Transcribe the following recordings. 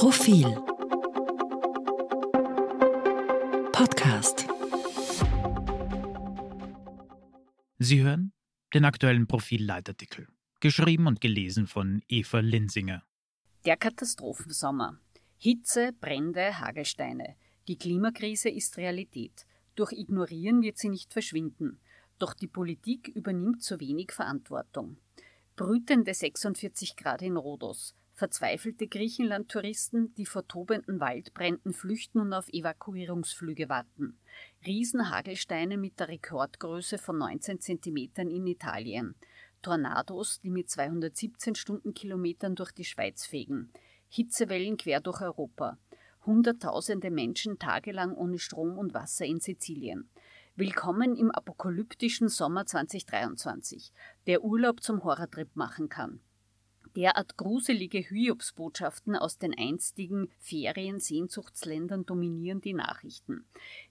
Profil Podcast Sie hören den aktuellen Profil-Leitartikel, geschrieben und gelesen von Eva Linsinger. Der Katastrophensommer. Hitze, Brände, Hagelsteine. Die Klimakrise ist Realität. Durch Ignorieren wird sie nicht verschwinden. Doch die Politik übernimmt zu wenig Verantwortung. Brütende 46 Grad in Rhodos. Verzweifelte Griechenland-Touristen, die vor tobenden Waldbränden flüchten und auf Evakuierungsflüge warten. Riesenhagelsteine mit der Rekordgröße von 19 Zentimetern in Italien. Tornados, die mit 217 Stundenkilometern durch die Schweiz fegen. Hitzewellen quer durch Europa. Hunderttausende Menschen tagelang ohne Strom und Wasser in Sizilien. Willkommen im apokalyptischen Sommer 2023, der Urlaub zum Horrortrip machen kann. Derart gruselige Hyobsbotschaften aus den einstigen Ferien-Sehnsuchtsländern dominieren die Nachrichten.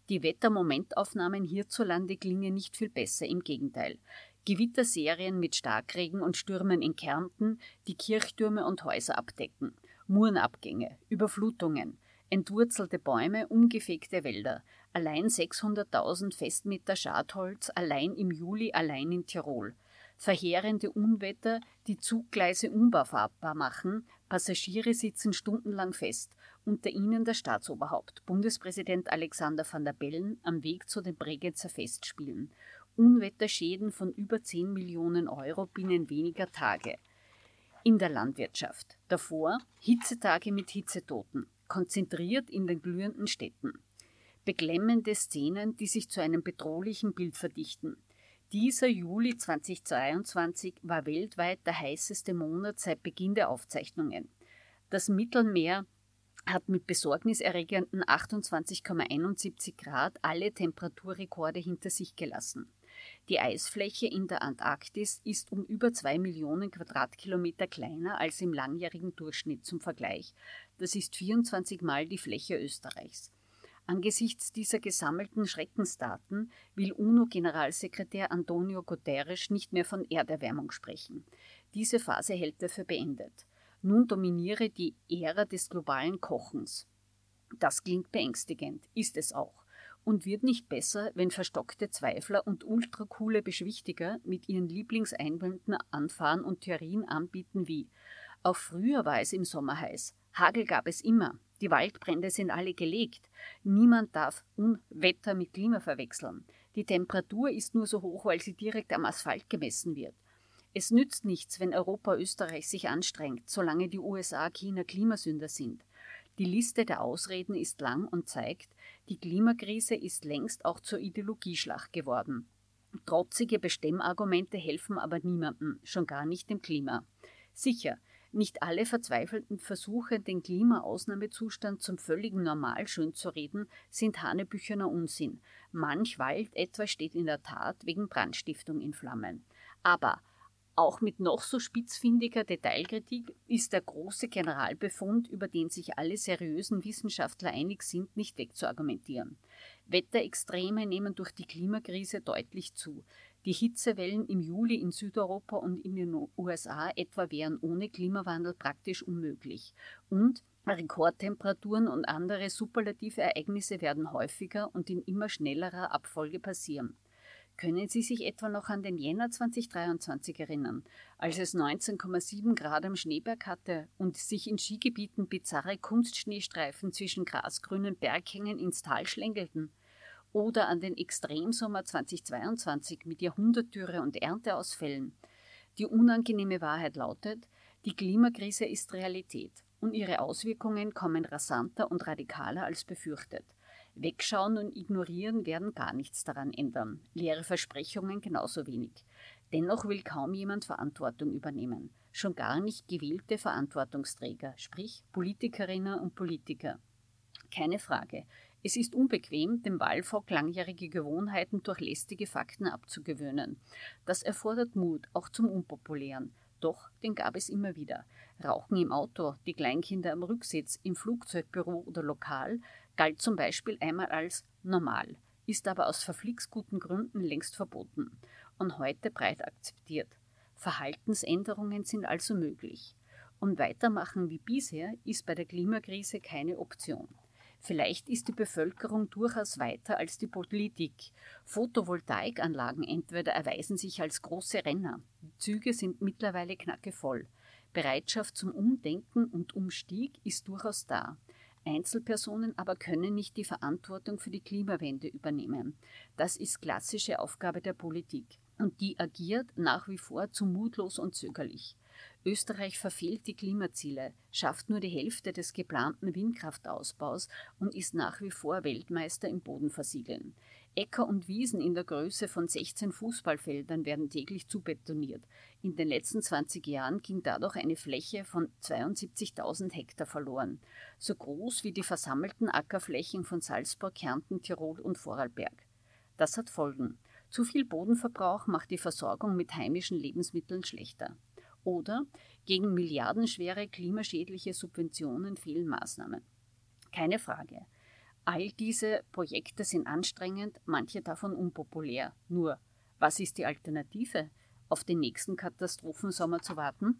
Die Wettermomentaufnahmen hierzulande klingen nicht viel besser, im Gegenteil. Gewitterserien mit Starkregen und Stürmen in Kärnten, die Kirchtürme und Häuser abdecken. Murenabgänge, Überflutungen, entwurzelte Bäume, umgefegte Wälder, allein 600.000 Festmeter Schadholz, allein im Juli, allein in Tirol verheerende Unwetter, die Zuggleise unbefahrbar machen, Passagiere sitzen stundenlang fest, unter ihnen der Staatsoberhaupt, Bundespräsident Alexander van der Bellen, am Weg zu den Bregenzer Festspielen. Unwetterschäden von über 10 Millionen Euro binnen weniger Tage. In der Landwirtschaft. Davor Hitzetage mit Hitzetoten, konzentriert in den glühenden Städten. Beklemmende Szenen, die sich zu einem bedrohlichen Bild verdichten. Dieser Juli 2022 war weltweit der heißeste Monat seit Beginn der Aufzeichnungen. Das Mittelmeer hat mit besorgniserregenden 28,71 Grad alle Temperaturrekorde hinter sich gelassen. Die Eisfläche in der Antarktis ist um über zwei Millionen Quadratkilometer kleiner als im langjährigen Durchschnitt zum Vergleich. Das ist 24 Mal die Fläche Österreichs. Angesichts dieser gesammelten Schreckensdaten will UNO-Generalsekretär Antonio Guterres nicht mehr von Erderwärmung sprechen. Diese Phase hält er für beendet. Nun dominiere die Ära des globalen Kochens. Das klingt beängstigend, ist es auch. Und wird nicht besser, wenn verstockte Zweifler und ultracoole Beschwichtiger mit ihren Lieblingseinwänden anfahren und Theorien anbieten wie auch früher war es im Sommer heiß, Hagel gab es immer, die Waldbrände sind alle gelegt. Niemand darf Unwetter mit Klima verwechseln. Die Temperatur ist nur so hoch, weil sie direkt am Asphalt gemessen wird. Es nützt nichts, wenn Europa Österreich sich anstrengt, solange die USA China Klimasünder sind. Die Liste der Ausreden ist lang und zeigt, die Klimakrise ist längst auch zur Ideologieschlacht geworden. Trotzige Bestemmargumente helfen aber niemandem, schon gar nicht dem Klima. Sicher, nicht alle verzweifelten Versuche, den Klimaausnahmezustand zum völligen Normal schönzureden, sind hanebücherner Unsinn. Manch Wald etwa steht in der Tat wegen Brandstiftung in Flammen. Aber auch mit noch so spitzfindiger Detailkritik ist der große Generalbefund, über den sich alle seriösen Wissenschaftler einig sind, nicht wegzuargumentieren. Wetterextreme nehmen durch die Klimakrise deutlich zu. Die Hitzewellen im Juli in Südeuropa und in den USA etwa wären ohne Klimawandel praktisch unmöglich. Und Rekordtemperaturen und andere superlative Ereignisse werden häufiger und in immer schnellerer Abfolge passieren. Können Sie sich etwa noch an den Jänner 2023 erinnern, als es 19,7 Grad am Schneeberg hatte und sich in Skigebieten bizarre Kunstschneestreifen zwischen grasgrünen Berghängen ins Tal schlängelten? Oder an den Extremsommer 2022 mit Jahrhundertdürre und Ernteausfällen. Die unangenehme Wahrheit lautet, die Klimakrise ist Realität und ihre Auswirkungen kommen rasanter und radikaler als befürchtet. Wegschauen und ignorieren werden gar nichts daran ändern, leere Versprechungen genauso wenig. Dennoch will kaum jemand Verantwortung übernehmen, schon gar nicht gewählte Verantwortungsträger, sprich Politikerinnen und Politiker. Keine Frage, es ist unbequem, dem Wahlvolk langjährige Gewohnheiten durch lästige Fakten abzugewöhnen. Das erfordert Mut, auch zum Unpopulären. Doch, den gab es immer wieder. Rauchen im Auto, die Kleinkinder am Rücksitz, im Flugzeugbüro oder Lokal galt zum Beispiel einmal als normal, ist aber aus verflixguten Gründen längst verboten und heute breit akzeptiert. Verhaltensänderungen sind also möglich. Und weitermachen wie bisher ist bei der Klimakrise keine Option. Vielleicht ist die Bevölkerung durchaus weiter als die Politik. Photovoltaikanlagen entweder erweisen sich als große Renner. Die Züge sind mittlerweile knackevoll. Bereitschaft zum Umdenken und Umstieg ist durchaus da. Einzelpersonen aber können nicht die Verantwortung für die Klimawende übernehmen. Das ist klassische Aufgabe der Politik. Und die agiert nach wie vor zu mutlos und zögerlich. Österreich verfehlt die Klimaziele, schafft nur die Hälfte des geplanten Windkraftausbaus und ist nach wie vor Weltmeister im Bodenversiegeln. Äcker und Wiesen in der Größe von 16 Fußballfeldern werden täglich zubetoniert. In den letzten 20 Jahren ging dadurch eine Fläche von 72.000 Hektar verloren, so groß wie die versammelten Ackerflächen von Salzburg, Kärnten, Tirol und Vorarlberg. Das hat Folgen. Zu viel Bodenverbrauch macht die Versorgung mit heimischen Lebensmitteln schlechter. Oder gegen milliardenschwere klimaschädliche Subventionen fehlen Maßnahmen. Keine Frage. All diese Projekte sind anstrengend, manche davon unpopulär. Nur, was ist die Alternative? Auf den nächsten Katastrophensommer zu warten?